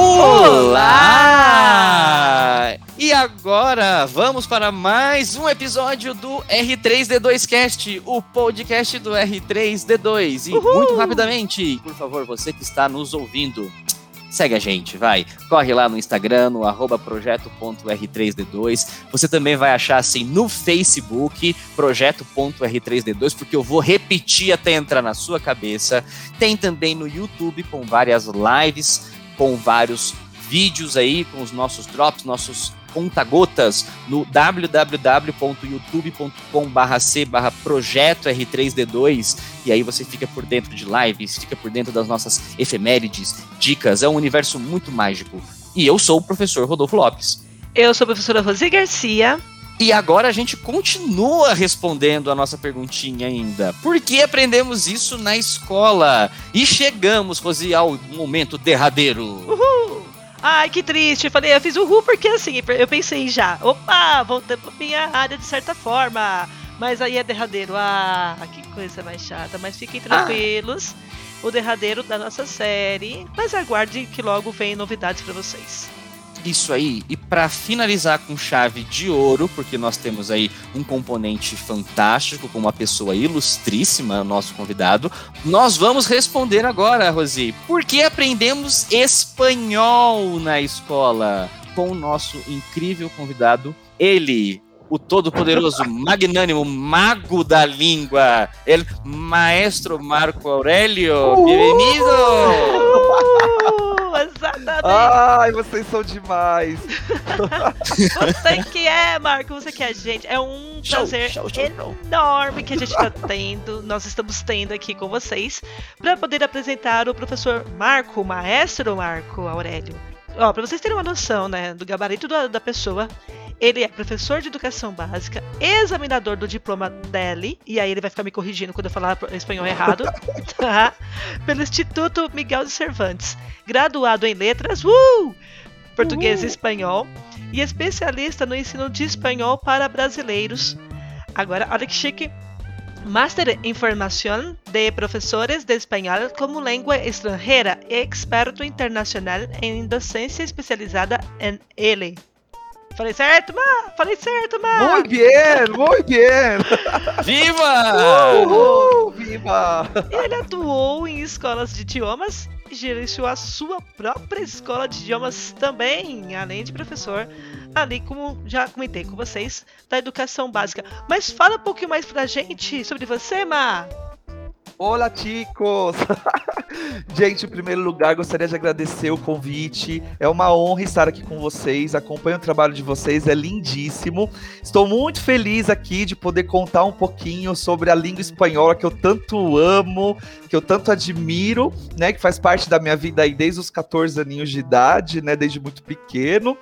Olá! E agora vamos para mais um episódio do R3D2Cast, o podcast do R3D2. E Uhul! muito rapidamente, por favor, você que está nos ouvindo, segue a gente, vai. Corre lá no Instagram, no arroba projeto.r3d2. Você também vai achar assim no Facebook, projeto.r3d2, porque eu vou repetir até entrar na sua cabeça. Tem também no YouTube com várias lives, com vários vídeos aí, com os nossos drops, nossos conta-gotas no www.youtube.com c projeto R3D2 e aí você fica por dentro de lives, fica por dentro das nossas efemérides, dicas, é um universo muito mágico. E eu sou o professor Rodolfo Lopes. Eu sou a professora Rosi Garcia. E agora a gente continua respondendo a nossa perguntinha ainda. Por que aprendemos isso na escola? E chegamos, Rosi, ao momento derradeiro. Uhul! Ai, que triste. Eu falei, eu fiz uhul porque assim, eu pensei já, opa, voltei pra minha área de certa forma. Mas aí é derradeiro. Ah, que coisa mais chata. Mas fiquem tranquilos. O derradeiro da nossa série. Mas aguarde que logo vem novidades para vocês. Isso aí, e para finalizar com chave de ouro, porque nós temos aí um componente fantástico, com uma pessoa ilustríssima, nosso convidado, nós vamos responder agora, Rosi. Por que aprendemos espanhol na escola? Com o nosso incrível convidado, ele, o todo-poderoso, magnânimo, mago da língua, ele, maestro Marco Aurélio. Bem-vindo! Exatamente! Ai, vocês são demais! Você que é, Marco, você que é a gente. É um Show, prazer show, show. enorme que a gente está tendo, nós estamos tendo aqui com vocês, para poder apresentar o professor Marco, o maestro Marco Aurélio. Ó, para vocês terem uma noção, né, do gabarito da, da pessoa, ele é professor de educação básica, examinador do diploma DELI, e aí ele vai ficar me corrigindo quando eu falar espanhol errado, tá? Pelo Instituto Miguel de Cervantes, graduado em letras, uh! português e espanhol, e especialista no ensino de espanhol para brasileiros. Agora, olha que chique. Master em Formação de Professores de Espanhol como Língua Estrangeira e experto internacional em docência especializada em L. Falei certo, Ma? Falei certo, Ma? Muito bem, muito bem! Viva! Uhul, viva! Ele atuou em escolas de idiomas e gerenciou a sua própria escola de idiomas também, além de professor, ali como já comentei com vocês, da educação básica. Mas fala um pouquinho mais pra gente sobre você, Ma. Olá, chicos! Gente, em primeiro lugar, gostaria de agradecer o convite. É uma honra estar aqui com vocês. Acompanho o trabalho de vocês, é lindíssimo. Estou muito feliz aqui de poder contar um pouquinho sobre a língua espanhola que eu tanto amo, que eu tanto admiro, né? Que faz parte da minha vida aí desde os 14 aninhos de idade, né? Desde muito pequeno.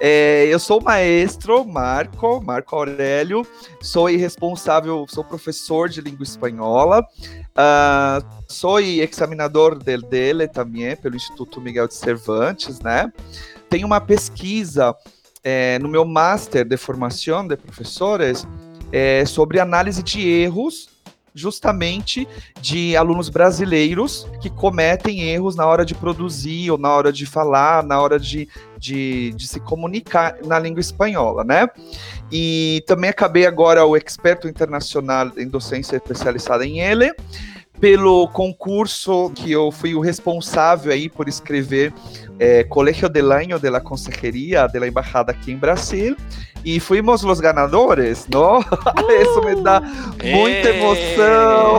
É, eu sou o maestro Marco, Marco Aurélio, sou responsável, sou professor de língua espanhola, uh, sou examinador del DELE também, pelo Instituto Miguel de Cervantes, né? Tenho uma pesquisa é, no meu Master de Formação de Professores é, sobre análise de erros justamente de alunos brasileiros que cometem erros na hora de produzir, ou na hora de falar, na hora de, de, de se comunicar na língua espanhola, né? E também acabei agora o experto internacional em docência especializada em ele, pelo concurso que eu fui o responsável aí por escrever é, Colegio del Año de la Consejería de la Embajada aqui em Brasil. E fuimos os ganadores, não? Isso me dá muita emoção.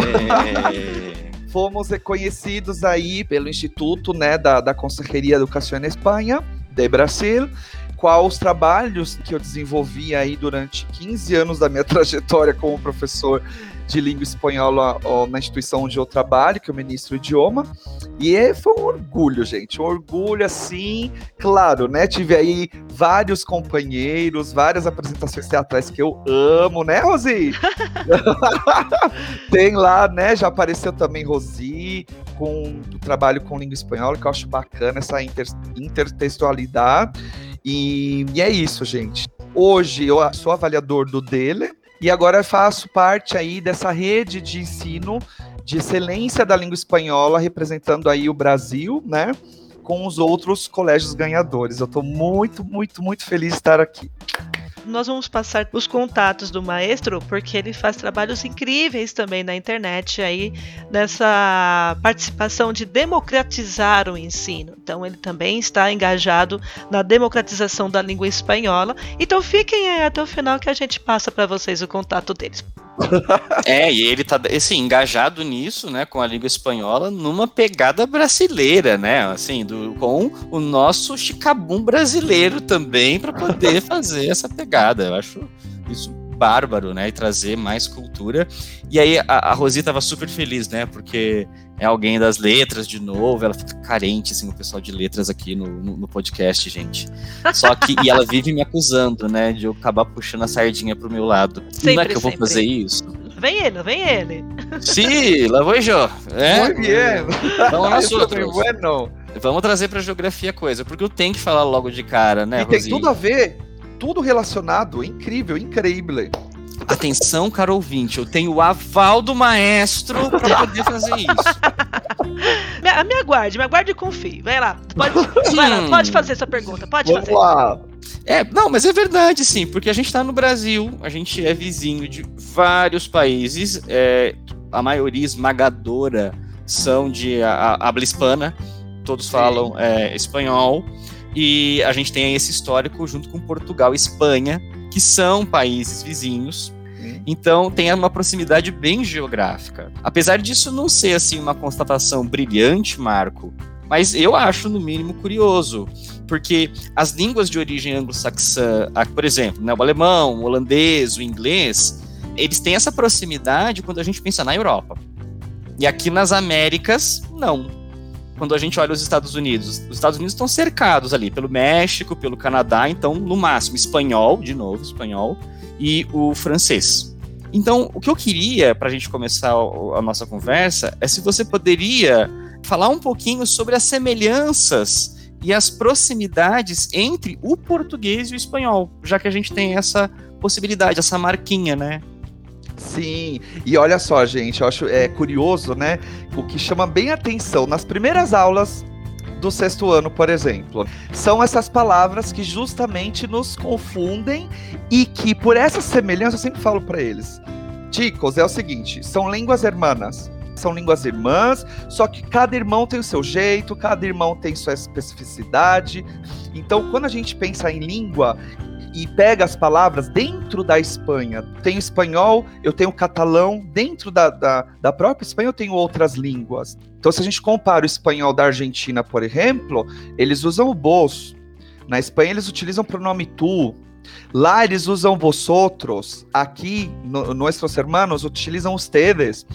Fomos reconhecidos aí pelo Instituto né, da, da Consejeria de Educação em Espanha, de Brasil, qual os trabalhos que eu desenvolvi aí durante 15 anos da minha trajetória como professor de língua espanhola ó, na instituição onde eu trabalho, que eu ministro o idioma. E é, foi um orgulho, gente. Um orgulho, assim, claro, né? Tive aí vários companheiros, várias apresentações teatrais que eu amo, né, Rosi? Tem lá, né? Já apareceu também Rosi, com o trabalho com língua espanhola, que eu acho bacana essa inter, intertextualidade. E, e, é isso, gente. Hoje eu sou avaliador do dele e agora faço parte aí dessa rede de ensino de excelência da língua espanhola, representando aí o Brasil, né? com os outros colégios ganhadores. Eu estou muito, muito, muito feliz de estar aqui nós vamos passar os contatos do maestro, porque ele faz trabalhos incríveis também na internet aí, nessa participação de democratizar o ensino. Então ele também está engajado na democratização da língua espanhola. Então fiquem aí até o final que a gente passa para vocês o contato deles. É, e ele tá assim, engajado nisso, né, com a língua espanhola, numa pegada brasileira, né? Assim, do, com o nosso chicabum brasileiro também para poder fazer essa pegada. Eu acho isso bárbaro, né? E trazer mais cultura. E aí a, a Rosi tava super feliz, né? Porque é alguém das letras de novo, ela fica carente, assim, o pessoal de letras aqui no, no, no, podcast, gente. Só que, e ela vive me acusando, né, de eu acabar puxando a sardinha pro meu lado. Sempre, não é que eu vou sempre. fazer isso? Vem ele, vem ele. Sim, lá vou eu. É? Muito bem. Vamos nós outros. Bueno. Vamos trazer pra geografia coisa, porque eu tenho que falar logo de cara, né, E tem tudo a ver, tudo relacionado, incrível, incrível. Atenção, caro ouvinte, eu tenho o aval do maestro para poder fazer isso. Me, me aguarde, me aguarde e confie. Vai lá, pode, vai lá, pode fazer essa pergunta, pode Vamos fazer. Lá. É, não, mas é verdade, sim, porque a gente está no Brasil, a gente é vizinho de vários países, é, a maioria esmagadora são de habla hispana, todos falam é, espanhol, e a gente tem esse histórico junto com Portugal e Espanha, que são países vizinhos. Então tem uma proximidade bem geográfica. Apesar disso não ser assim uma constatação brilhante, Marco, mas eu acho no mínimo curioso, porque as línguas de origem anglo-saxã, por exemplo, né, o alemão, o holandês, o inglês, eles têm essa proximidade quando a gente pensa na Europa. E aqui nas Américas, não quando a gente olha os Estados Unidos, os Estados Unidos estão cercados ali pelo México, pelo Canadá, então, no máximo, espanhol, de novo, espanhol, e o francês. Então, o que eu queria, para a gente começar a nossa conversa, é se você poderia falar um pouquinho sobre as semelhanças e as proximidades entre o português e o espanhol, já que a gente tem essa possibilidade, essa marquinha, né? Sim, e olha só, gente, eu acho é curioso, né? O que chama bem atenção nas primeiras aulas do sexto ano, por exemplo, são essas palavras que justamente nos confundem e que, por essa semelhança, eu sempre falo para eles: Chicos, é o seguinte, são línguas hermanas. São línguas irmãs, só que cada irmão tem o seu jeito, cada irmão tem sua especificidade. Então, quando a gente pensa em língua, e pega as palavras dentro da Espanha. Tenho espanhol, eu tenho catalão, dentro da, da, da própria Espanha eu tenho outras línguas. Então, se a gente compara o espanhol da Argentina, por exemplo, eles usam o vos. Na Espanha, eles utilizam o pronome tu. Lá eles usam vosotros, aqui, no, nossos hermanos, utilizam ustedes.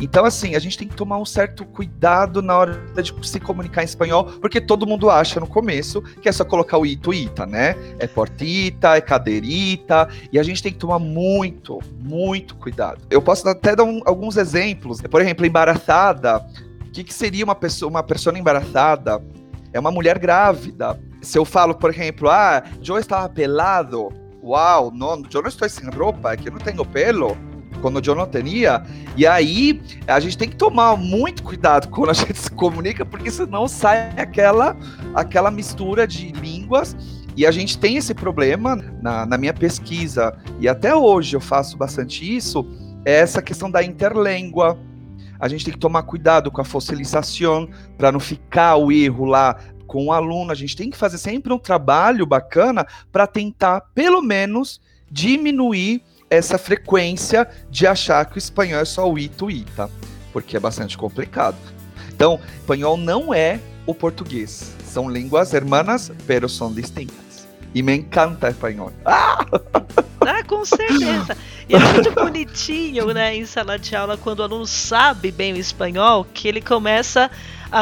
Então, assim, a gente tem que tomar um certo cuidado na hora de se comunicar em espanhol, porque todo mundo acha no começo que é só colocar o ito ita, né? É portita, é cadeirita, e a gente tem que tomar muito, muito cuidado. Eu posso até dar um, alguns exemplos. Por exemplo, embaraçada. O que, que seria uma pessoa, uma pessoa embaraçada? É uma mulher grávida. Se eu falo, por exemplo, ah, eu estava pelado, uau, não, eu não estou sem roupa, é que eu não tenho pelo, quando eu não tinha. E aí, a gente tem que tomar muito cuidado quando a gente se comunica, porque senão sai aquela, aquela mistura de línguas. E a gente tem esse problema na, na minha pesquisa, e até hoje eu faço bastante isso, é essa questão da interlíngua. A gente tem que tomar cuidado com a fossilização para não ficar o erro lá com o aluno, a gente tem que fazer sempre um trabalho bacana para tentar, pelo menos, diminuir essa frequência de achar que o espanhol é só o ito ita, porque é bastante complicado. Então, espanhol não é o português. São línguas hermanas, pero são distintas. E me encanta espanhol. Ah! ah, com certeza. E é muito bonitinho, né, em sala de aula, quando o aluno sabe bem o espanhol, que ele começa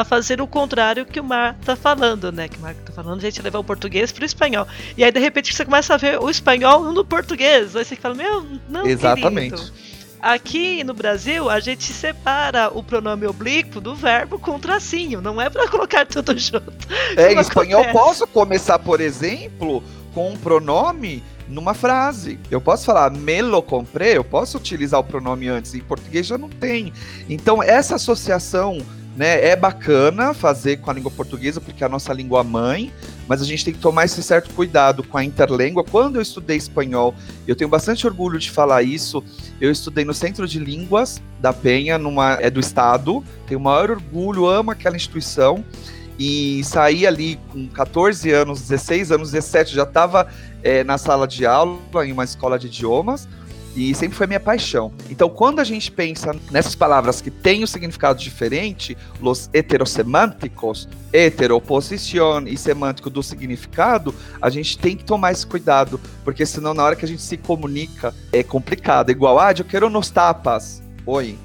fazer o contrário que o Mar tá falando, né? Que o Mar tá falando, a gente levar o português pro espanhol. E aí, de repente, você começa a ver o espanhol no português. Aí você fala, meu, não, Exatamente. Querido. Aqui no Brasil, a gente separa o pronome oblíquo do verbo com tracinho. Não é para colocar tudo junto. É, em espanhol posso começar, por exemplo, com um pronome numa frase. Eu posso falar me lo comprei, eu posso utilizar o pronome antes, em português já não tem. Então, essa associação né? É bacana fazer com a língua portuguesa, porque é a nossa língua mãe, mas a gente tem que tomar esse certo cuidado com a interlíngua. Quando eu estudei espanhol, eu tenho bastante orgulho de falar isso. Eu estudei no Centro de Línguas da Penha, numa é do estado. Tenho o maior orgulho, amo aquela instituição. E saí ali com 14 anos, 16 anos, 17, já estava é, na sala de aula em uma escola de idiomas e sempre foi minha paixão. Então, quando a gente pensa nessas palavras que têm um significado diferente, los heterosemânticos, heteroposição e semântico do significado, a gente tem que tomar esse cuidado, porque senão na hora que a gente se comunica é complicado. Igual, ah, eu quero nos tapas. Oi,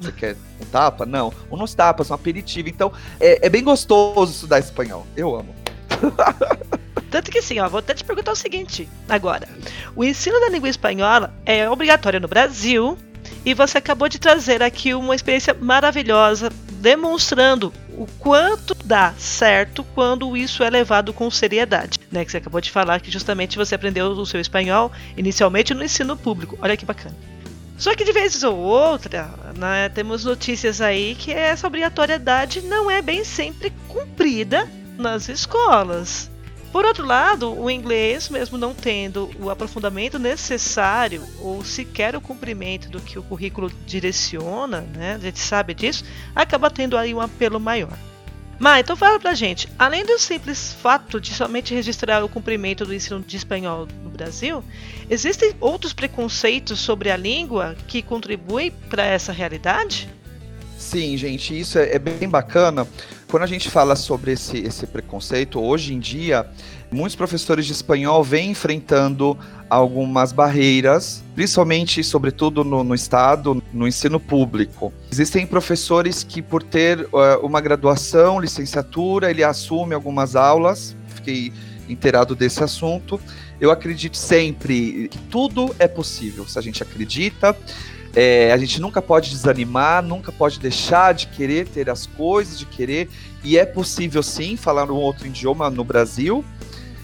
você quer um tapa? Não. Um nos tapas, um aperitivo. Então, é, é bem gostoso estudar espanhol. Eu amo. Tanto que sim, ó, vou até te perguntar o seguinte agora. O ensino da língua espanhola é obrigatório no Brasil e você acabou de trazer aqui uma experiência maravilhosa demonstrando o quanto dá certo quando isso é levado com seriedade, né? Que você acabou de falar que justamente você aprendeu o seu espanhol inicialmente no ensino público. Olha que bacana. Só que de vez ou outra, né, temos notícias aí que essa obrigatoriedade não é bem sempre cumprida nas escolas. Por outro lado, o inglês, mesmo não tendo o aprofundamento necessário ou sequer o cumprimento do que o currículo direciona, né, a gente sabe disso, acaba tendo aí um apelo maior. Mas então fala pra gente, além do simples fato de somente registrar o cumprimento do ensino de espanhol no Brasil, existem outros preconceitos sobre a língua que contribuem para essa realidade? Sim, gente, isso é, é bem bacana, quando a gente fala sobre esse, esse preconceito, hoje em dia, muitos professores de espanhol vêm enfrentando algumas barreiras, principalmente, sobretudo no, no, Estado, no ensino público. Existem professores que, por ter uh, uma graduação, licenciatura, ele assume algumas aulas, fiquei inteirado desse assunto. Eu acredito sempre que tudo é possível, se a gente acredita. É, a gente nunca pode desanimar, nunca pode deixar de querer ter as coisas, de querer. E é possível sim falar um outro idioma no Brasil.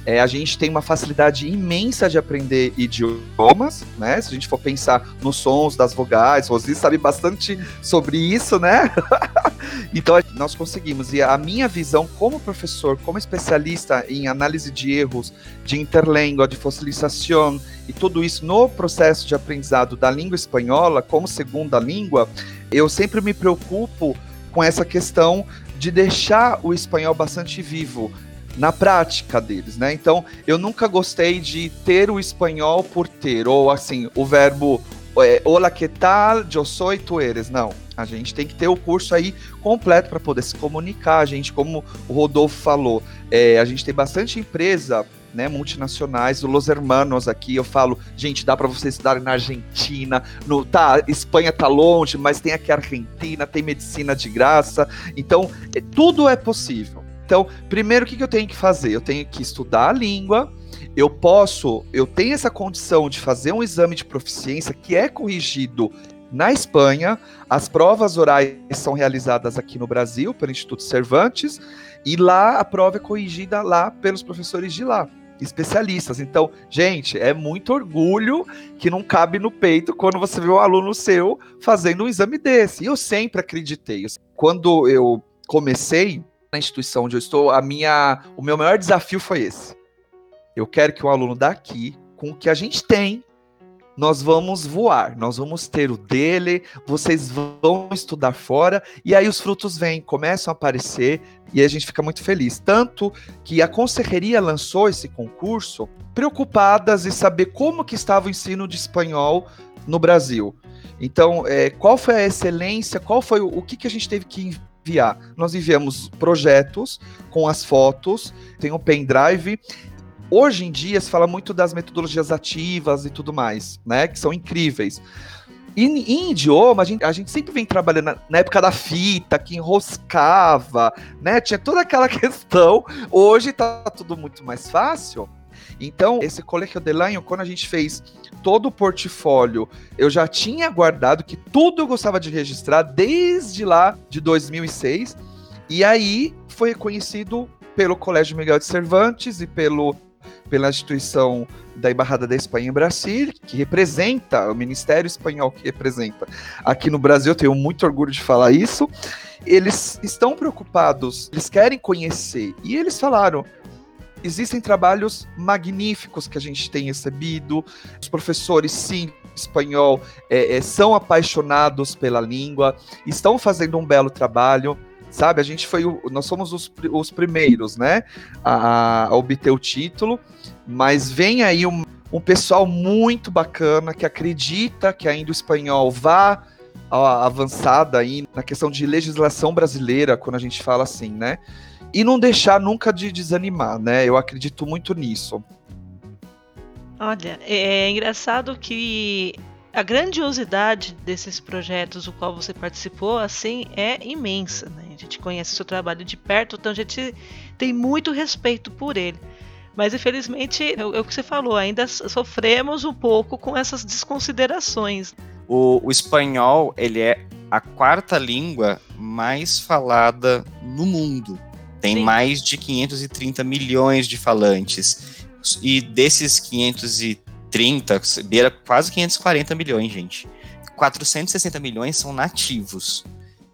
É, a gente tem uma facilidade imensa de aprender idiomas, né? Se a gente for pensar nos sons das vogais, Rosi sabe bastante sobre isso, né? então nós conseguimos. E a minha visão como professor, como especialista em análise de erros, de interlíngua, de fossilização e tudo isso no processo de aprendizado da língua espanhola como segunda língua, eu sempre me preocupo com essa questão de deixar o espanhol bastante vivo na prática deles, né? Então, eu nunca gostei de ter o espanhol por ter, ou assim, o verbo é, Hola, que tal? Eu sou tu eres. Não. A gente tem que ter o curso aí completo para poder se comunicar. A gente, como o Rodolfo falou, é, a gente tem bastante empresa né, multinacionais, o Los Hermanos aqui, eu falo, gente, dá para vocês estudarem na Argentina, no, tá, Espanha tá longe, mas tem aqui a Argentina, tem medicina de graça, então é, tudo é possível. Então, primeiro o que, que eu tenho que fazer? Eu tenho que estudar a língua, eu posso, eu tenho essa condição de fazer um exame de proficiência que é corrigido na Espanha, as provas orais são realizadas aqui no Brasil pelo Instituto Cervantes e lá a prova é corrigida lá pelos professores de lá especialistas. Então, gente, é muito orgulho que não cabe no peito quando você vê um aluno seu fazendo um exame desse. E eu sempre acreditei. Quando eu comecei na instituição onde eu estou, a minha, o meu maior desafio foi esse. Eu quero que o aluno daqui, com o que a gente tem, nós vamos voar, nós vamos ter o dele, vocês vão estudar fora, e aí os frutos vêm, começam a aparecer, e a gente fica muito feliz. Tanto que a Conselheria lançou esse concurso preocupadas em saber como que estava o ensino de espanhol no Brasil. Então, é, qual foi a excelência, qual foi o, o que, que a gente teve que enviar? Nós enviamos projetos com as fotos, tem um pendrive, Hoje em dia se fala muito das metodologias ativas e tudo mais, né? Que são incríveis. E em idioma, a gente, a gente sempre vem trabalhando na, na, época da fita, que enroscava, né? Tinha toda aquela questão. Hoje tá tudo muito mais fácil. Então, esse Colégio de Lanho, quando a gente fez todo o portfólio, eu já tinha guardado que tudo eu gostava de registrar desde lá de 2006. E aí foi reconhecido pelo Colégio Miguel de Cervantes e pelo pela instituição da Embaixada da Espanha em Brasília, que representa, o Ministério Espanhol que representa aqui no Brasil, eu tenho muito orgulho de falar isso. Eles estão preocupados, eles querem conhecer, e eles falaram: existem trabalhos magníficos que a gente tem recebido, os professores, sim, espanhol, é, é, são apaixonados pela língua, estão fazendo um belo trabalho sabe? A gente foi, o, nós somos os, os primeiros, né, a, a, obter o título, mas vem aí um, um pessoal muito bacana que acredita que ainda o espanhol vá avançada aí na questão de legislação brasileira, quando a gente fala assim, né? E não deixar nunca de desanimar, né? Eu acredito muito nisso. Olha, é engraçado que a grandiosidade desses projetos o qual você participou, assim, é imensa, né? A gente conhece o seu trabalho de perto, então a gente tem muito respeito por ele. Mas infelizmente, é o que você falou, ainda sofremos um pouco com essas desconsiderações. O, o espanhol, ele é a quarta língua mais falada no mundo. Tem Sim. mais de 530 milhões de falantes. E desses 530, beira quase 540 milhões, gente. 460 milhões são nativos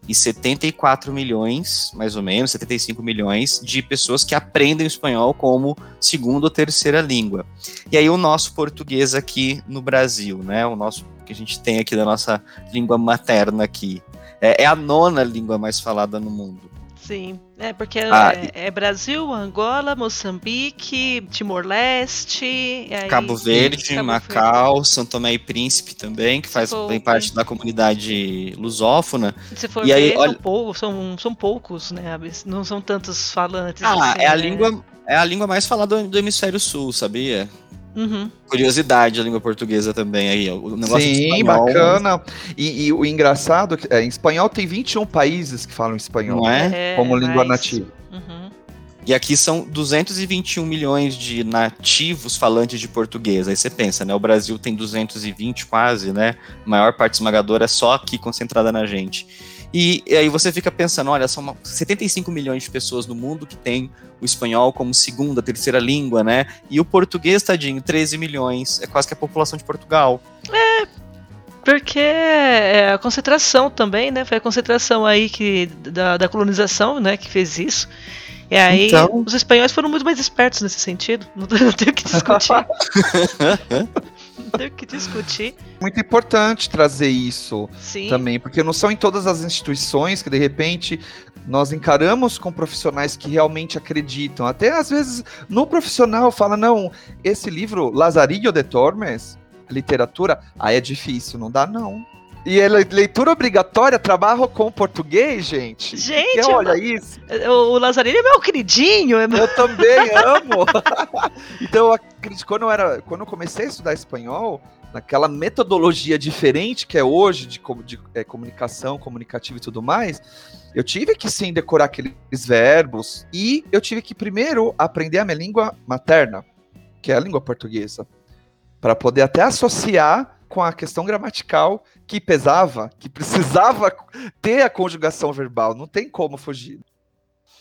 e 74 milhões, mais ou menos, 75 milhões de pessoas que aprendem o espanhol como segunda ou terceira língua. E aí o nosso português aqui no Brasil, né? O nosso que a gente tem aqui da nossa língua materna aqui. É, é a nona língua mais falada no mundo. Sim, é porque ah, é, é, Brasil, Angola, Moçambique, Timor-Leste, Cabo Verde, Cabo Macau, Verde. São Tomé e Príncipe também, que faz bem parte da comunidade lusófona. Se for e ver, aí, olha... são, são, são poucos, né? Não são tantos falantes. Ah, assim, é a né? língua é a língua mais falada do hemisfério sul, sabia? Uhum. Curiosidade a língua portuguesa também aí. O negócio Sim, espanhol, bacana. E, e, o engraçado é em espanhol tem 21 países que falam espanhol. Não é? é como língua mas... nativa. Uhum. E aqui são 221 milhões de nativos falantes de português. Aí você pensa, né? O Brasil tem 220 quase, né? A maior parte esmagadora é só aqui concentrada na gente. E, e, aí você fica pensando, olha, são 75 milhões de pessoas no mundo que tem o espanhol como segunda, terceira língua, né? E o português, tadinho, 13 milhões, é quase que a população de Portugal. É, porque é a concentração também, né? Foi a concentração aí que, da, da colonização, né, que fez isso. E aí então... os espanhóis foram muito mais espertos nesse sentido. Não, não tenho o que discutir. tem que discutir. Muito importante trazer isso Sim. também, porque não são em todas as instituições que de repente nós encaramos com profissionais que realmente acreditam. Até às vezes no profissional fala: não, esse livro, Lazarillo de Tormes, literatura, aí é difícil, não dá não. E é leitura obrigatória, trabalho com português, gente. Gente, Porque, olha isso. O Lazarillo é meu queridinho. É eu também amo. então, quando eu, era, quando eu comecei a estudar espanhol, naquela metodologia diferente que é hoje de, de é, comunicação, comunicativa e tudo mais, eu tive que sim decorar aqueles verbos e eu tive que primeiro aprender a minha língua materna, que é a língua portuguesa, para poder até associar com a questão gramatical que pesava, que precisava ter a conjugação verbal. Não tem como fugir.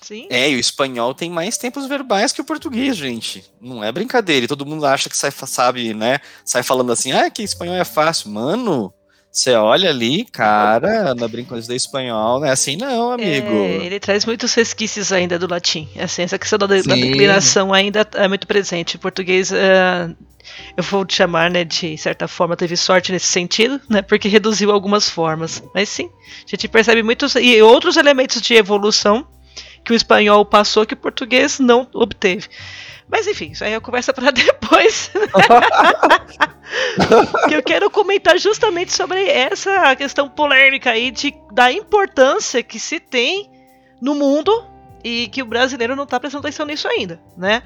Sim. É, e o espanhol tem mais tempos verbais que o português, gente. Não é brincadeira. E todo mundo acha que sai, sabe, né? Sai falando assim, ah, que espanhol é fácil. Mano, você olha ali, cara, na brincadeira do espanhol, não é assim não, amigo. É, ele traz muitos resquícios ainda do latim. Assim, essa questão da, da declinação ainda é muito presente. O português uh, eu vou te chamar, né, de certa forma, teve sorte nesse sentido, né, porque reduziu algumas formas. Mas sim, a gente percebe muitos e outros elementos de evolução que o espanhol passou que o português não obteve. Mas enfim, isso aí é conversa para depois. eu quero comentar justamente sobre essa questão polêmica aí de, da importância que se tem no mundo e que o brasileiro não está prestando atenção nisso ainda, né?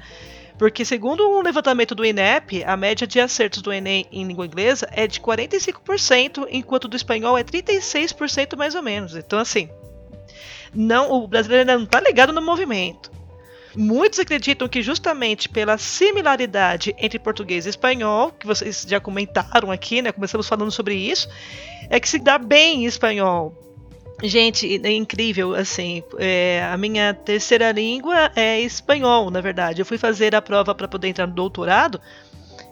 Porque, segundo um levantamento do INEP, a média de acertos do Enem em língua inglesa é de 45%, enquanto do espanhol é 36% mais ou menos. Então, assim, não, o brasileiro ainda não está ligado no movimento. Muitos acreditam que justamente pela similaridade entre português e espanhol, que vocês já comentaram aqui, né? Começamos falando sobre isso, é que se dá bem em espanhol. Gente, é incrível, assim, é, a minha terceira língua é espanhol, na verdade. Eu fui fazer a prova para poder entrar no doutorado,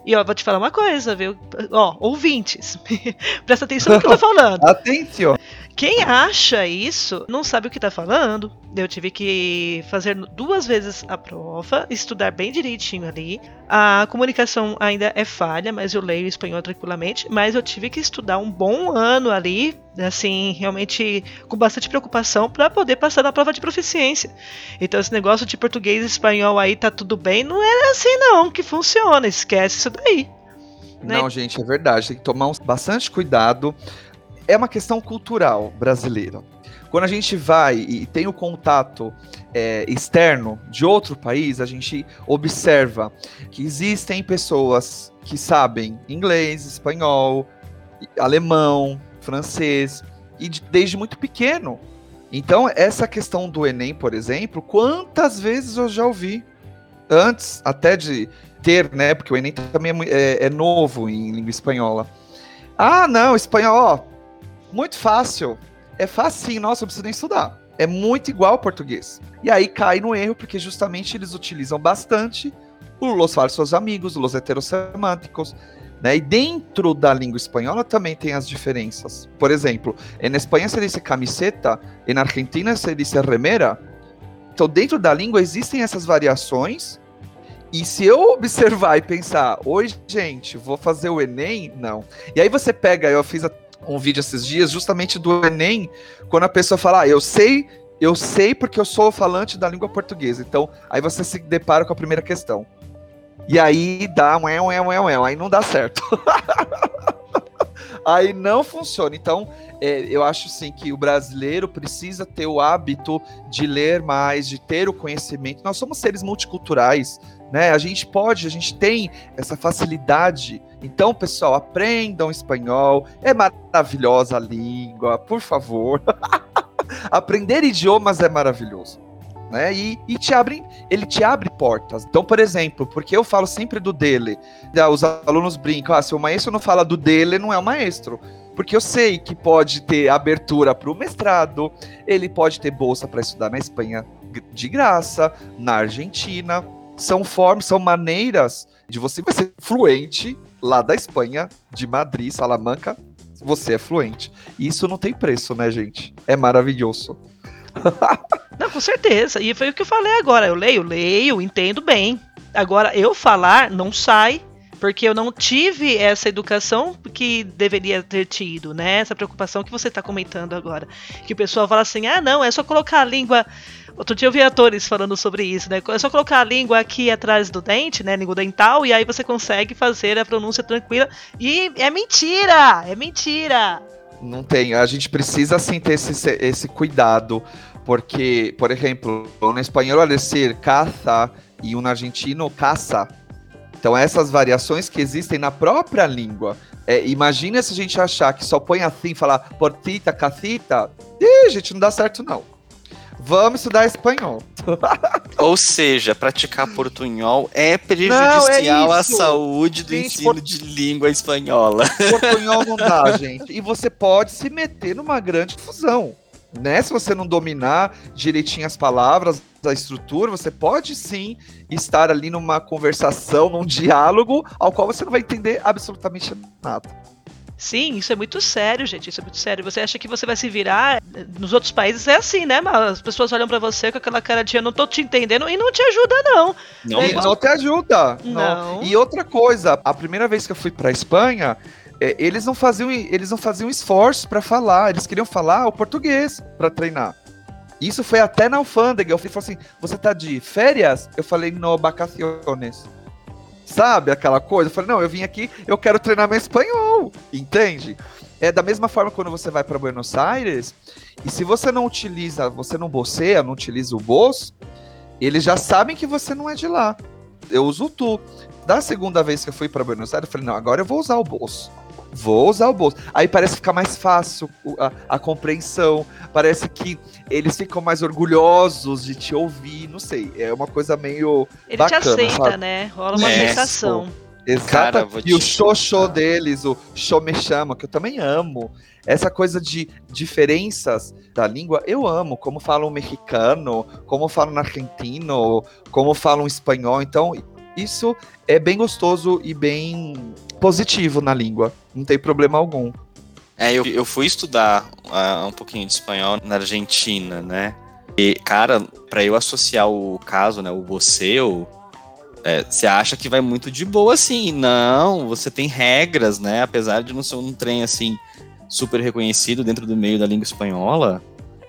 e ó, vou te falar uma coisa, viu? Ó, ouvintes, presta atenção no que eu tô falando. Atenção. Quem acha isso não sabe o que tá falando. Eu tive que fazer duas vezes a prova, estudar bem direitinho ali. A comunicação ainda é falha, mas eu leio espanhol tranquilamente. Mas eu tive que estudar um bom ano ali, assim, realmente com bastante preocupação para poder passar na prova de proficiência. Então esse negócio de português e espanhol aí tá tudo bem, não é assim não que funciona. Esquece isso daí. Né? Não, gente, é verdade. Tem que tomar bastante cuidado é uma questão cultural brasileira. Quando a gente vai e tem o contato é, externo de outro país, a gente observa que existem pessoas que sabem inglês, espanhol, alemão, francês, e de, desde muito pequeno. Então, essa questão do Enem, por exemplo, quantas vezes eu já ouvi antes até de ter, né? Porque o Enem também é, é, é novo em língua espanhola. Ah, não, espanhol, ó, muito fácil. É fácil nossa, não precisa nem estudar. É muito igual ao português. E aí cai no erro, porque justamente eles utilizam bastante o los falsos amigos, los heterosemânticos, né? E dentro da língua espanhola também tem as diferenças. Por exemplo, em Espanha se diz camiseta, em Argentina se diz remera. Então, dentro da língua existem essas variações. E se eu observar e pensar, oi, gente, vou fazer o Enem? Não. E aí você pega, eu fiz a um vídeo esses dias justamente do Enem, quando a pessoa fala, ah, eu sei, eu sei porque eu sou falante da língua portuguesa. Então, aí você se depara com a primeira questão. E aí dá um é, um é, um é, um é, aí não dá certo. aí não funciona. Então, é, eu acho sim que o brasileiro precisa ter o hábito de ler mais, de ter o conhecimento. Nós somos seres multiculturais, né? A gente pode, a gente tem essa facilidade. Então, pessoal, aprendam espanhol. É maravilhosa a língua, por favor. Aprender idiomas é maravilhoso. Né? E, e, te abre, ele te abre portas. Então, por exemplo, porque eu falo sempre do dele, os alunos brincam, ah, se o maestro não fala do dele, não é o maestro. Porque eu sei que pode ter abertura para o mestrado, ele pode ter bolsa para estudar na Espanha de graça, na Argentina. São formas, são maneiras de você ser fluente lá da Espanha, de Madrid, Salamanca, você é fluente. E isso não tem preço, né, gente? É maravilhoso. não, com certeza. E foi o que eu falei agora. Eu leio, leio, entendo bem. Agora, eu falar não sai porque eu não tive essa educação que deveria ter tido, né? Essa preocupação que você está comentando agora. Que o pessoal fala assim: ah, não, é só colocar a língua. Outro dia eu vi atores falando sobre isso, né? É só colocar a língua aqui atrás do dente, né? Língua dental, e aí você consegue fazer a pronúncia tranquila. E é mentira! É mentira! Não tem. A gente precisa sim ter esse, esse cuidado. Porque, por exemplo, no espanhol, dizer caza e um argentino caça então, essas variações que existem na própria língua. É, imagina se a gente achar que só põe assim, falar portita, cacita. Ih, gente, não dá certo, não. Vamos estudar espanhol. Ou seja, praticar portunhol é prejudicial não, é à saúde do gente, ensino por... de língua espanhola. Portunhol não dá, gente. E você pode se meter numa grande confusão né? Se você não dominar direitinho as palavras, a estrutura, você pode sim estar ali numa conversação, num diálogo, ao qual você não vai entender absolutamente nada. Sim, isso é muito sério, gente. Isso é muito sério. Você acha que você vai se virar? Nos outros países é assim, né? Mas as pessoas olham para você com aquela cara de eu não tô te entendendo e não te ajuda, não. Não, é, não te ajuda. Não. não. E outra coisa, a primeira vez que eu fui pra Espanha, é, eles não faziam eles não faziam esforço para falar, eles queriam falar o português para treinar. Isso foi até na alfândega. Eu falei assim: "Você tá de férias?" Eu falei: "No vacaciones." Sabe aquela coisa? Eu falei: "Não, eu vim aqui, eu quero treinar meu espanhol." Entende? É da mesma forma quando você vai para Buenos Aires, e se você não utiliza, você não boceia, não utiliza o bolso, eles já sabem que você não é de lá. Eu uso tu. Da segunda vez que eu fui para Buenos Aires, eu falei: "Não, agora eu vou usar o bolso." Vou usar o bolso. Aí parece ficar mais fácil a, a, compreensão, parece que eles ficam mais orgulhosos de te ouvir, não sei, é uma coisa meio Ele bacana, te aceita, sabe? né? Rola uma é, aceitação. Exato. e o xoxô deles, o show me chama, que eu também amo. Essa coisa de diferenças da língua, eu amo. Como falam mexicano, como falam argentino, como falam espanhol. Então, isso é bem gostoso e bem positivo na língua. Não tem problema algum. É, eu, eu fui estudar uh, um pouquinho de espanhol na Argentina, né? E, cara, para eu associar o caso, né, o você, o, é, você acha que vai muito de boa, assim. Não, você tem regras, né? Apesar de não ser um trem, assim, super reconhecido dentro do meio da língua espanhola,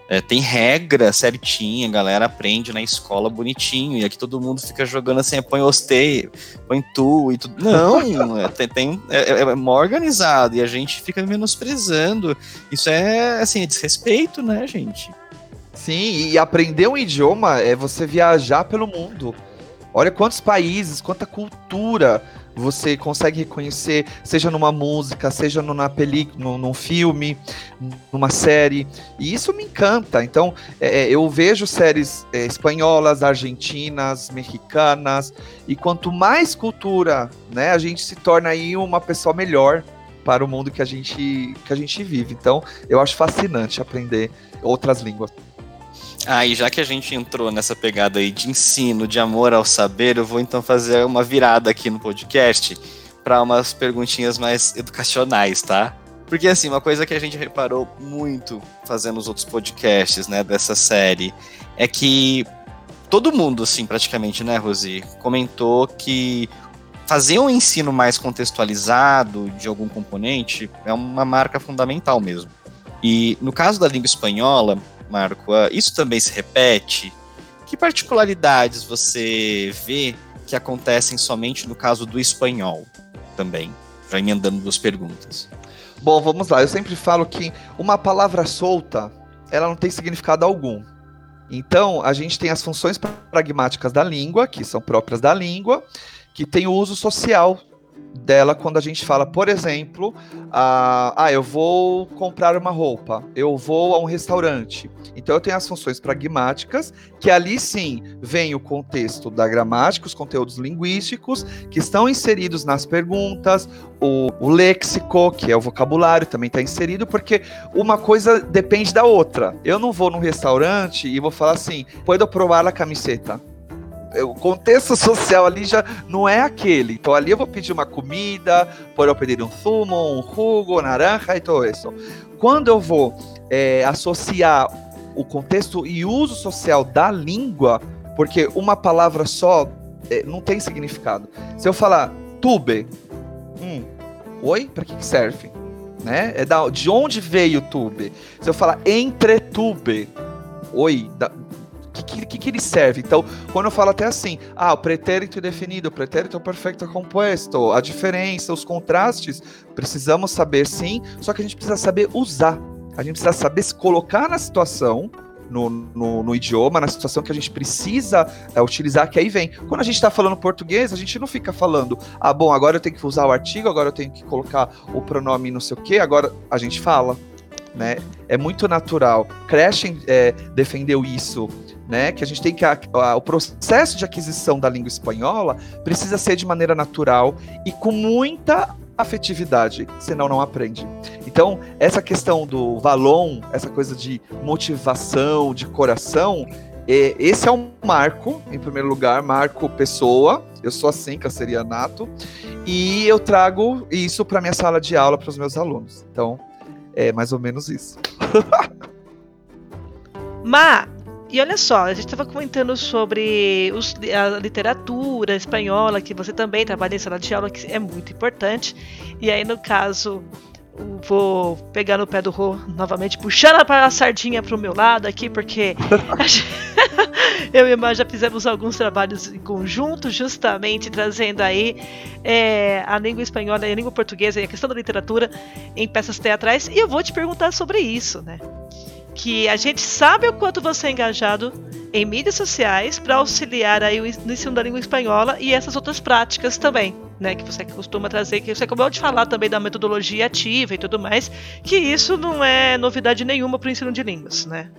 é, tem regra certinha, a galera aprende na escola bonitinho, e aqui todo mundo fica jogando assim, põe ostei, põe tu e tudo. Não, é, tem é, é, é mó organizado, e a gente fica menosprezando. Isso é, assim, é desrespeito, né, gente? Sim, e aprender um idioma é você viajar pelo mundo. Olha quantos países, quanta cultura você consegue reconhecer, seja numa música, seja numa película, num filme, numa série. E isso me encanta. Então, é, é, eu vejo séries é, espanholas, argentinas, mexicanas, e quanto mais cultura, né, a gente se torna aí uma pessoa melhor para o mundo que a gente, que a gente vive. Então, eu acho fascinante aprender outras línguas. Ah, e já que a gente entrou nessa pegada aí de ensino, de amor ao saber, eu vou então fazer uma virada aqui no podcast para umas perguntinhas mais educacionais, tá? Porque assim, uma coisa que a gente reparou muito fazendo os outros podcasts, né, dessa série, é que todo mundo, assim, praticamente, né, Rosi, comentou que fazer um ensino mais contextualizado de algum componente é uma marca fundamental mesmo. E no caso da língua espanhola, Marco, uh, isso também se repete? Que particularidades você vê que acontecem somente no caso do espanhol também? Já emendando duas perguntas. Bom, vamos lá. Eu sempre falo que uma palavra solta, ela não tem significado algum. Então, a gente tem as funções pragmáticas da língua, que são próprias da língua, que tem o uso social dela quando a gente fala, por exemplo, ah, ah, eu vou comprar uma roupa, eu vou a um restaurante. Então eu tenho as funções pragmáticas, que ali sim vem o contexto da gramática, os conteúdos linguísticos que estão inseridos nas perguntas, o, o léxico, que é o vocabulário, também está inserido, porque uma coisa depende da outra. Eu não vou num restaurante e vou falar assim, pode provar a camiseta o contexto social ali já não é aquele. Então ali eu vou pedir uma comida, posso pedir um sumo, um jugo, naranja e tudo isso. Quando eu vou é, associar o contexto e uso social da língua, porque uma palavra só é, não tem significado. Se eu falar tube, hum, oi, para que, que serve? Né? É da, de onde veio tube? Se eu falar entretube, oi, da, que, que, que ele serve? Então, quando eu falo até assim, ah, o pretérito definido, o pretérito perfeito composto, a diferença, os contrastes, precisamos saber sim, só que a gente precisa saber usar. A gente precisa saber se colocar na situação no, no, no, idioma, na situação que a gente precisa é, utilizar, que aí vem. Quando a gente está falando português, a gente não fica falando, ah, bom, agora eu tenho que usar o artigo, agora eu tenho que colocar o pronome não sei o quê, agora a gente fala. Né? É muito natural. Crash é, defendeu isso né? Que a gente tem que a, a, o processo de aquisição da língua espanhola precisa ser de maneira natural e com muita afetividade, senão não aprende. Então, essa questão do valon, essa coisa de motivação, de coração, é, esse é um marco, em primeiro lugar, marco pessoa. Eu sou assim, nato e eu trago isso para minha sala de aula para os meus alunos. Então, é mais ou menos isso. Ma, e olha só, a gente estava comentando sobre os, a literatura espanhola, que você também trabalha em sala de aula, que é muito importante. E aí, no caso, vou pegar no pé do Rô novamente, puxando a sardinha para o meu lado aqui, porque eu e a Mar já fizemos alguns trabalhos em conjunto, justamente trazendo aí é, a língua espanhola e a língua portuguesa e a questão da literatura em peças teatrais. E eu vou te perguntar sobre isso, né? Que a gente sabe o quanto você é engajado em mídias sociais para auxiliar aí no ensino da língua espanhola e essas outras práticas também, né, que você costuma trazer, que você acabou de falar também da metodologia ativa e tudo mais, que isso não é novidade nenhuma para o ensino de línguas, né?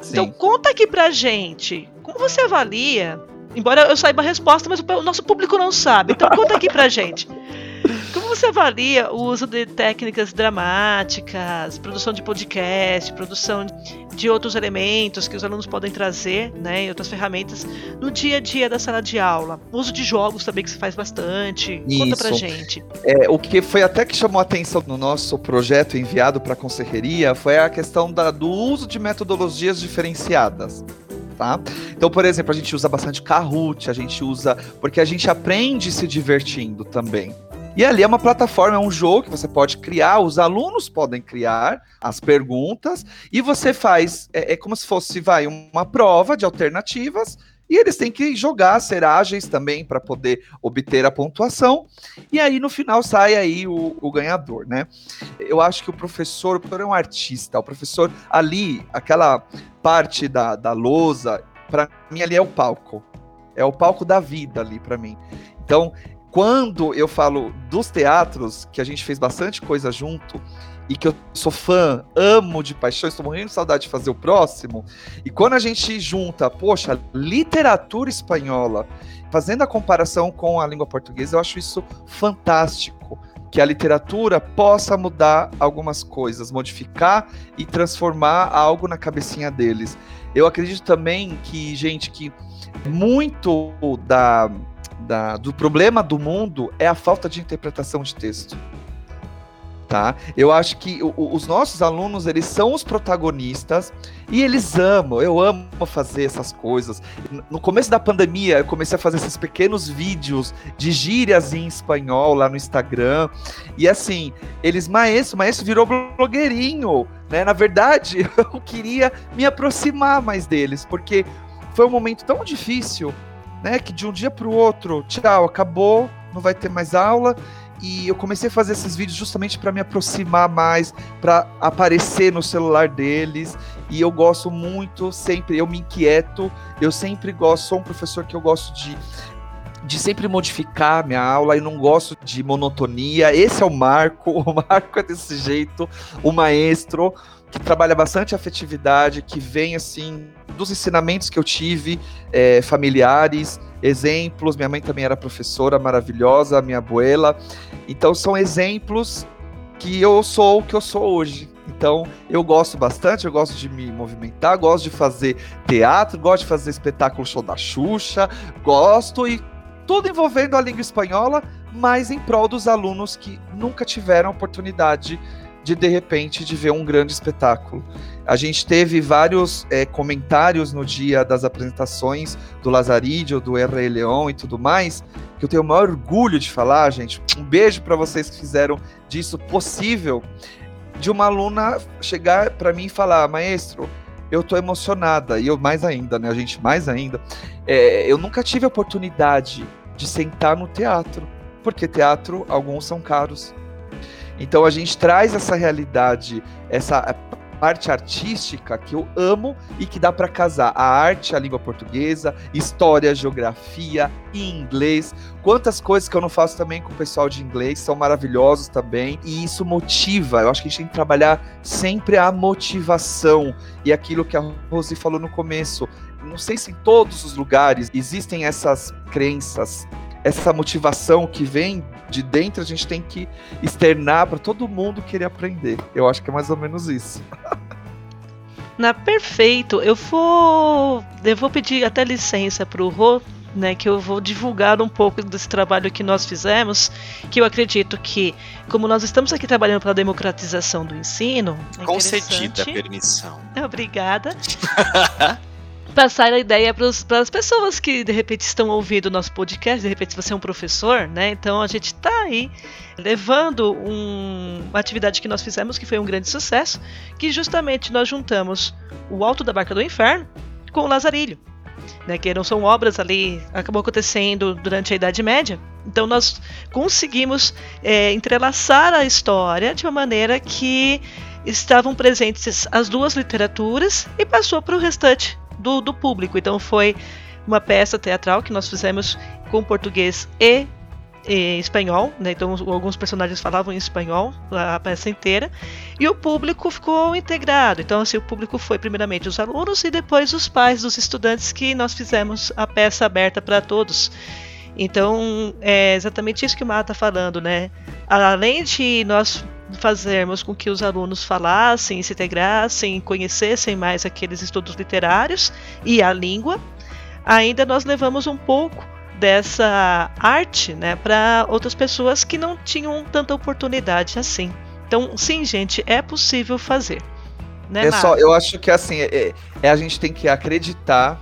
Sim. Então conta aqui pra gente, como você avalia Embora eu saiba a resposta, mas o nosso público não sabe. Então conta aqui pra gente. Como você avalia o uso de técnicas dramáticas, produção de podcast, produção de outros elementos que os alunos podem trazer, né, e outras ferramentas no dia a dia da sala de aula? O uso de jogos também que se faz bastante. Isso. Conta pra gente. É, o que foi até que chamou a atenção no nosso projeto enviado para a conselheria foi a questão da, do uso de metodologias diferenciadas. Tá? Então, por exemplo, a gente usa bastante Kahoot, a gente usa porque a gente aprende se divertindo também. E ali é uma plataforma, é um jogo que você pode criar, os alunos podem criar as perguntas e você faz, é, é como se fosse, vai, uma prova de alternativas e eles têm que jogar, ser ágeis também para poder obter a pontuação. E aí no final sai aí o, o, ganhador, né? Eu acho que o professor, o professor é um artista, o professor ali, aquela parte da, da lousa, para mim ali é o palco. É o palco da vida ali para mim. Então, quando eu falo dos teatros, que a gente fez bastante coisa junto, e que eu sou fã, amo de paixão, estou morrendo de saudade de fazer o próximo. E quando a gente junta, poxa, literatura espanhola, fazendo a comparação com a língua portuguesa, eu acho isso fantástico. Que a literatura possa mudar algumas coisas, modificar e transformar algo na cabecinha deles. Eu acredito também que, gente, que muito da da, do problema do mundo é a falta de interpretação de texto. Tá? Eu acho que o, os nossos alunos, eles são os protagonistas e eles amam, eu amo fazer essas coisas. No começo da pandemia, eu comecei a fazer esses pequenos vídeos de gírias em espanhol lá no Instagram. E assim, eles, maestro, maestro virou blogueirinho, né? Na verdade, eu queria me aproximar mais deles, porque foi um momento tão difícil né? Que de um dia para o outro, tchau, acabou, não vai ter mais aula. E eu comecei a fazer esses vídeos justamente para me aproximar mais, para aparecer no celular deles. E eu gosto muito, sempre, eu me inquieto, eu sempre gosto, sou um professor que eu gosto de de sempre modificar minha aula e não gosto de monotonia. Esse é o Marco, o Marco é desse jeito, o maestro que trabalha bastante afetividade, que vem assim dos ensinamentos que eu tive, é, familiares, exemplos. Minha mãe também era professora maravilhosa, minha abuela. Então são exemplos que eu sou o que eu sou hoje. Então eu gosto bastante, eu gosto de me movimentar, gosto de fazer teatro, gosto de fazer espetáculo show da Xuxa, gosto e tudo envolvendo a língua espanhola, mas em prol dos alunos que nunca tiveram oportunidade de de repente de ver um grande espetáculo. A gente teve vários é, comentários no dia das apresentações do Lazarídio, do R. Leão e tudo mais, que eu tenho o maior orgulho de falar, gente. Um beijo para vocês que fizeram disso possível, de uma aluna chegar para mim e falar, maestro, eu tô emocionada, e eu mais ainda, né, a gente mais ainda, é, eu nunca tive a oportunidade de sentar no teatro, porque teatro, alguns são caros, então a gente traz essa realidade, essa parte artística que eu amo e que dá para casar a arte, a língua portuguesa, história, geografia e inglês. Quantas coisas que eu não faço também com o pessoal de inglês, são maravilhosos também, e isso motiva. Eu acho que a gente tem que trabalhar sempre a motivação e aquilo que a Rosi falou no começo. Não sei se em todos os lugares existem essas crenças essa motivação que vem de dentro, a gente tem que externar para todo mundo querer aprender. Eu acho que é mais ou menos isso. Na perfeito. Eu vou eu vou pedir até licença para o Rô, né, que eu vou divulgar um pouco desse trabalho que nós fizemos, que eu acredito que, como nós estamos aqui trabalhando para a democratização do ensino, é concedida a permissão. Obrigada. passar a ideia para as pessoas que de repente estão ouvindo o nosso podcast, de repente você é um professor, né? Então a gente está aí levando um, uma atividade que nós fizemos que foi um grande sucesso, que justamente nós juntamos o Alto da Barca do Inferno com o Lazarilho. Né, que não são obras ali, acabou acontecendo durante a Idade Média. Então nós conseguimos é, entrelaçar a história de uma maneira que estavam presentes as duas literaturas e passou para o restante do, do público. Então foi uma peça teatral que nós fizemos com português e em espanhol, né? Então alguns personagens falavam em espanhol a peça inteira e o público ficou integrado. Então assim, o público foi primeiramente os alunos e depois os pais dos estudantes que nós fizemos a peça aberta para todos. Então é exatamente isso que o Mata está falando, né? Além de nós fazermos com que os alunos falassem, se integrassem, conhecessem mais aqueles estudos literários e a língua, ainda nós levamos um pouco dessa arte né, para outras pessoas que não tinham tanta oportunidade assim. Então, sim, gente, é possível fazer. Né, é só, eu acho que assim, é, é, a gente tem que acreditar,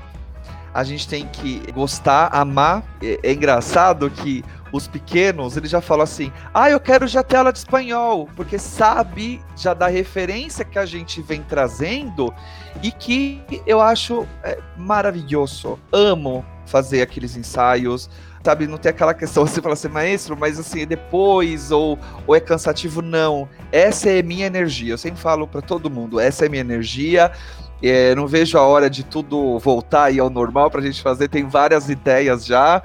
a gente tem que gostar, amar. É, é engraçado que os pequenos, eles já falam assim: ah, eu quero já ter aula de espanhol, porque sabe já da referência que a gente vem trazendo e que eu acho é, maravilhoso. Amo fazer aqueles ensaios, sabe? Não tem aquela questão você fala assim, maestro, mas assim, depois ou, ou é cansativo? Não. Essa é minha energia. Eu sempre falo para todo mundo: essa é minha energia. É, não vejo a hora de tudo voltar aí ao normal para a gente fazer. Tem várias ideias já.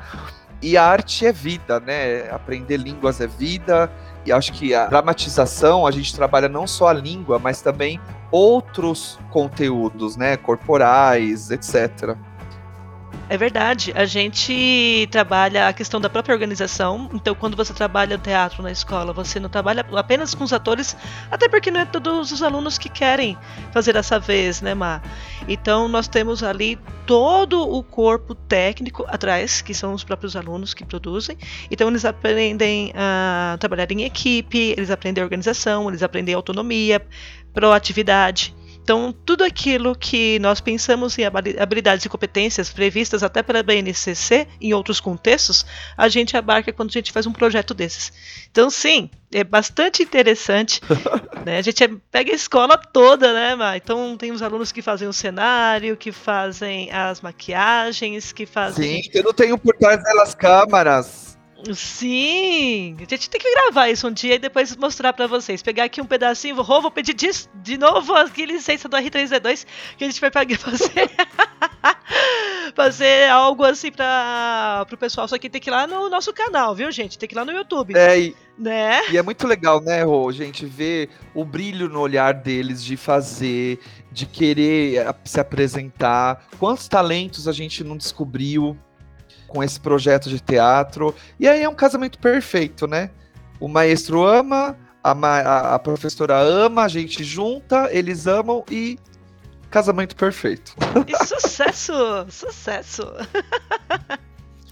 E a arte é vida, né? Aprender línguas é vida. E acho que a dramatização, a gente trabalha não só a língua, mas também outros conteúdos, né? Corporais, etc. É verdade. A gente trabalha a questão da própria organização. Então, quando você trabalha teatro na escola, você não trabalha apenas com os atores, até porque não é todos os alunos que querem fazer dessa vez, né, Má? Então, nós temos ali todo o corpo técnico atrás, que são os próprios alunos que produzem. Então, eles aprendem a trabalhar em equipe, eles aprendem organização, eles aprendem autonomia, proatividade. Então, tudo aquilo que nós pensamos em habilidades e competências previstas até pela BNCC em outros contextos, a gente abarca quando a gente faz um projeto desses. Então, sim, é bastante interessante. né? A gente é, pega a escola toda, né, Má? Então, tem os alunos que fazem o cenário, que fazem as maquiagens, que fazem. Sim, eu não tenho por trás delas câmaras. Sim! A gente tem que gravar isso um dia e depois mostrar para vocês. Pegar aqui um pedacinho, vou, vou pedir de, de novo aqui licença do R3D2 que a gente vai pegar fazer. fazer algo assim para o pessoal. Só que tem que ir lá no nosso canal, viu, gente? Tem que ir lá no YouTube. É, e, né? e é muito legal, né, Rô, gente, ver o brilho no olhar deles de fazer, de querer se apresentar. Quantos talentos a gente não descobriu com esse projeto de teatro. E aí é um casamento perfeito, né? O maestro ama, a, a, a professora ama, a gente junta, eles amam e casamento perfeito. E sucesso! sucesso!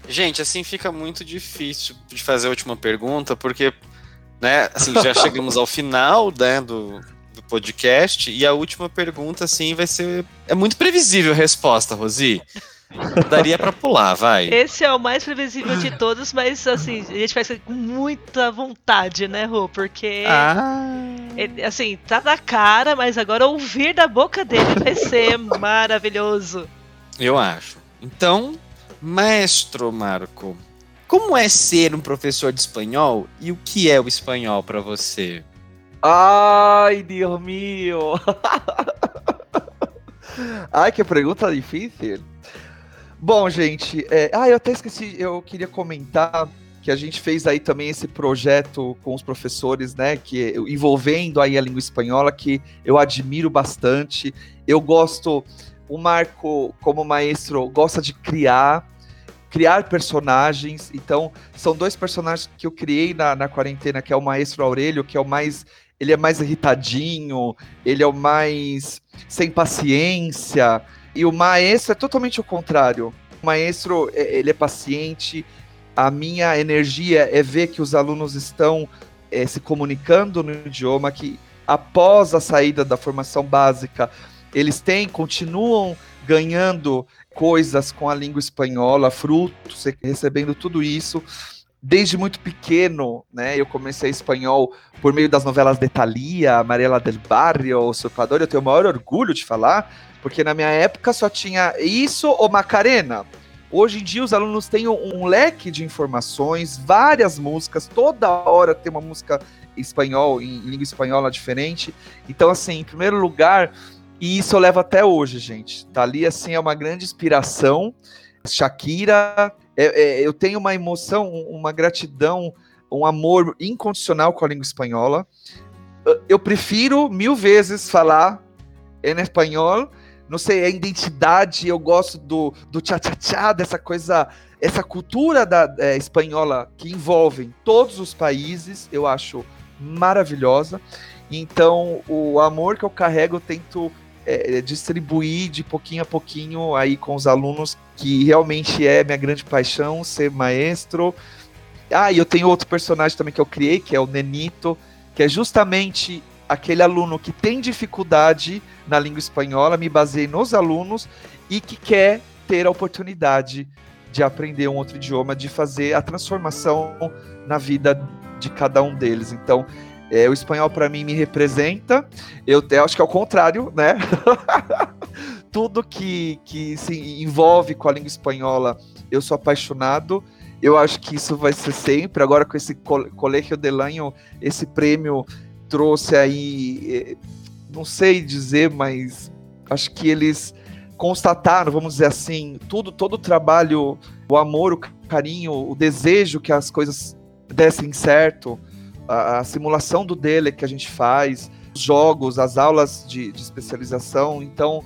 Gente, assim fica muito difícil de fazer a última pergunta, porque, né, assim, já chegamos ao final, né, do, do podcast, e a última pergunta, assim, vai ser... É muito previsível a resposta, Rosi. Daria para pular, vai. Esse é o mais previsível de todos, mas assim, a gente faz com muita vontade, né, Rô? Porque. Ah. Ele, assim, tá na cara, mas agora ouvir da boca dele vai ser maravilhoso. Eu acho. Então, maestro Marco, como é ser um professor de espanhol e o que é o espanhol para você? Ai, Deus meu! Ai, que pergunta difícil. Bom, gente, é... ah, eu até esqueci, eu queria comentar que a gente fez aí também esse projeto com os professores, né, que envolvendo aí a língua espanhola, que eu admiro bastante. Eu gosto, o Marco, como maestro, gosta de criar, criar personagens. Então, são dois personagens que eu criei na, na quarentena, que é o maestro Aurélio, que é o mais ele é mais irritadinho, ele é o mais sem paciência, e o maestro é totalmente o contrário. O maestro, é, ele é paciente. A minha energia é ver que os alunos estão é, se comunicando no idioma, que após a saída da formação básica, eles têm, continuam ganhando coisas com a língua espanhola, frutos, recebendo tudo isso. Desde muito pequeno, né, eu comecei espanhol por meio das novelas de Thalia, Mariela del Barrio, O Surpador, eu tenho o maior orgulho de falar, porque na minha época só tinha isso ou Macarena. Hoje em dia os alunos têm um, leque de informações, várias músicas, toda hora tem uma música em espanhol, em, língua espanhola diferente. Então, assim, em primeiro lugar, e isso eu levo até hoje, gente. Ali, assim, é uma grande inspiração. Shakira é, é, eu tenho uma emoção, uma gratidão, um amor incondicional com a língua espanhola. Eu prefiro mil vezes falar em espanhol. Não sei, a identidade, eu gosto do, do tchá-tchá-tchá, dessa coisa, essa cultura da, é, espanhola que envolve todos os países, eu acho maravilhosa. Então, o amor que eu carrego, eu tento é, distribuir de pouquinho a pouquinho aí com os alunos, que realmente é minha grande paixão, ser maestro. Ah, e eu tenho outro personagem também que eu criei, que é o Nenito, que é justamente aquele aluno que tem dificuldade na língua espanhola, me baseei nos alunos e que quer ter a oportunidade de aprender um outro idioma, de fazer a transformação na vida de cada um deles. Então, é, o espanhol para mim me representa. Eu, eu acho que é o contrário, né? Tudo que, que se envolve com a língua espanhola, eu sou apaixonado. Eu acho que isso vai ser sempre. Agora com esse Colégio de Lanho, esse prêmio trouxe aí, é, não sei dizer, mas acho que eles constataram, vamos dizer assim, tudo, todo o trabalho, o amor, o carinho, o desejo que as coisas dessem certo a, a simulação do dele que a gente faz, os jogos, as aulas de, de especialização. Então,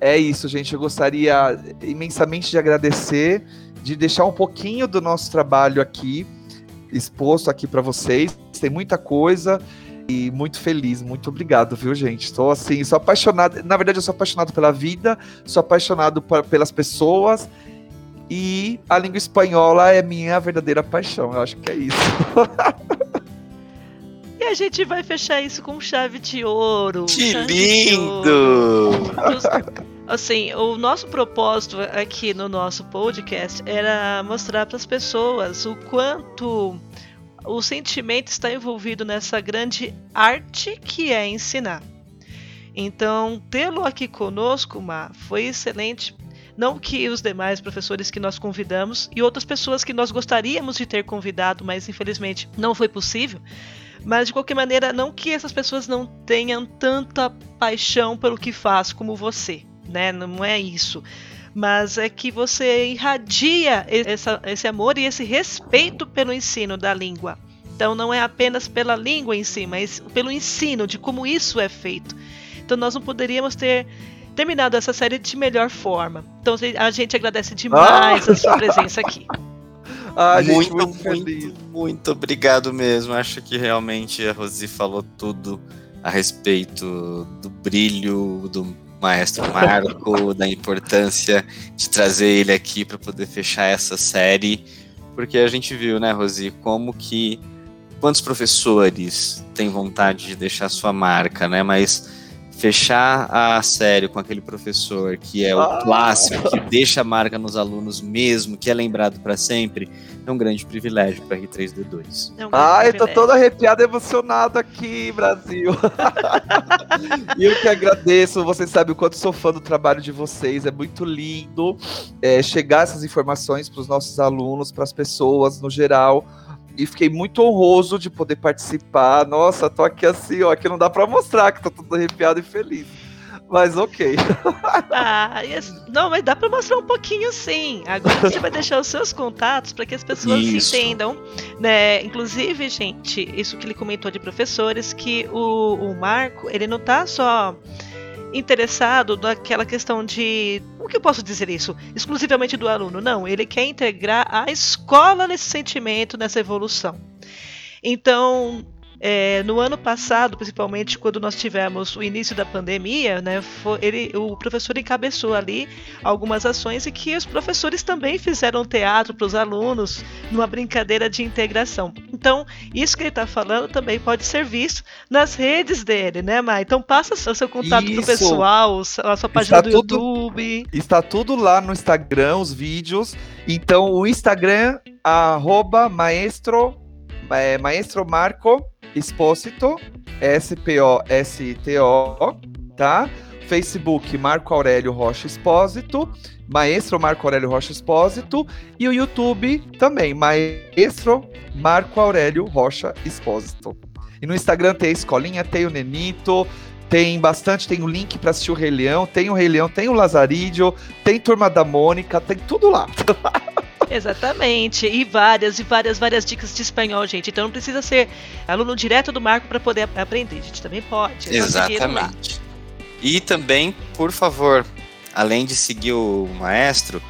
é isso, gente. Eu gostaria imensamente de agradecer, de deixar um pouquinho do nosso trabalho aqui exposto aqui para vocês. Tem muita coisa e muito feliz. Muito obrigado, viu, gente? Estou assim, sou apaixonado. Na verdade, eu sou apaixonado pela vida, sou apaixonado pelas pessoas e a língua espanhola é minha verdadeira paixão. Eu acho que é isso. A gente vai fechar isso com chave de ouro. Que lindo! Assim, o nosso propósito aqui no nosso podcast era mostrar para as pessoas o quanto o sentimento está envolvido nessa grande arte que é ensinar. Então, tê-lo aqui conosco, Má, foi excelente. Não que os demais professores que nós convidamos e outras pessoas que nós gostaríamos de ter convidado, mas infelizmente não foi possível. Mas de qualquer maneira, não que essas pessoas não tenham tanta paixão pelo que faz como você, né? Não é isso. Mas é que você irradia essa, esse amor e esse respeito pelo ensino da língua. Então não é apenas pela língua em si, mas pelo ensino de como isso é feito. Então nós não poderíamos ter terminado essa série de melhor forma. Então a gente agradece demais ah! a sua presença aqui. Ah, muito, muito, muito, muito obrigado mesmo. Acho que realmente a Rosi falou tudo a respeito do brilho do maestro Marco, da importância de trazer ele aqui para poder fechar essa série, porque a gente viu, né, Rosi, como que quantos professores têm vontade de deixar sua marca, né, mas fechar a série com aquele professor que é o ah. clássico, que deixa a marca nos alunos mesmo, que é lembrado para sempre, é um grande privilégio para R3D2. É um Ai, tô todo arrepiado, emocionado aqui, Brasil. e eu que agradeço, vocês sabem o quanto sou fã do trabalho de vocês, é muito lindo é, chegar essas informações para os nossos alunos, para as pessoas no geral e fiquei muito honroso de poder participar. Nossa, tô aqui assim, ó, que não dá para mostrar que tô todo arrepiado e feliz. Mas ok. Ah, não, mas dá para mostrar um pouquinho sim. Agora você vai deixar os seus contatos para que as pessoas isso. entendam. Né? Inclusive, gente, isso que ele comentou de professores, que o, o Marco, ele não tá só interessado naquela questão de. Como que eu posso dizer isso? Exclusivamente do aluno. Não, ele quer integrar a escola nesse sentimento, nessa evolução. Então, é, no ano passado, principalmente quando nós tivemos o início da pandemia, né, foi, ele, o professor encabeçou ali algumas ações e que os professores também fizeram teatro para os alunos numa brincadeira de integração. Então, isso que ele está falando também pode ser visto nas redes dele, né, Mai? Então, passa o seu contato para o pessoal, a sua página está do tudo, YouTube. Está tudo lá no Instagram, os vídeos. Então, o Instagram, arroba maestro, é, maestro Marco Expósito, S-P-O-S-T-O, tá? Facebook Marco Aurélio Rocha Expósito, Maestro Marco Aurélio Rocha Expósito e o YouTube também, Maestro Marco Aurélio Rocha Expósito. E no Instagram tem a escolinha, tem o Nenito, tem bastante, tem o link para assistir o Rei Leão, tem o Rei Leão, tem o Lazarídio, tem Turma da Mônica, tem tudo lá. Exatamente. E várias, e várias, várias dicas de espanhol, gente. Então não precisa ser aluno direto do Marco para poder aprender. A gente também pode. É Exatamente. E também, por favor, além de seguir o maestro,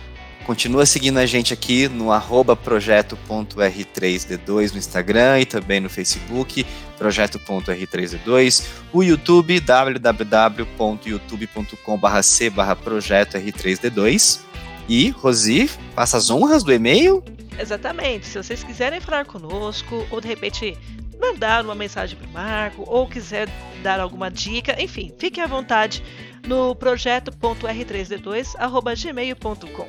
continua seguindo a gente aqui no projeto.r3d2 no Instagram e também no Facebook, projeto.r3d2, o YouTube, www.youtube.com.br projeto r3d2. E, Rosi, faça as honras do e-mail? Exatamente. Se vocês quiserem falar conosco, ou de repente mandar uma mensagem para o Marco, ou quiser dar alguma dica, enfim, fique à vontade no projeto.r3d2.gmail.com.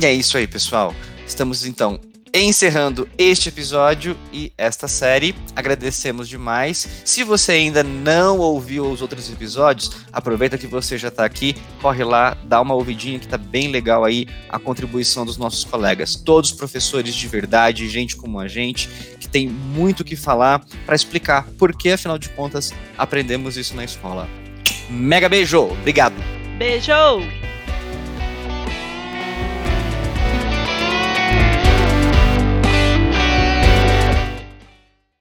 E é isso aí, pessoal. Estamos então encerrando este episódio e esta série. Agradecemos demais. Se você ainda não ouviu os outros episódios, aproveita que você já está aqui, corre lá, dá uma ouvidinha que está bem legal aí a contribuição dos nossos colegas. Todos professores de verdade, gente como a gente, que tem muito o que falar para explicar por que, afinal de contas, aprendemos isso na escola. Mega beijo! Obrigado! Beijo!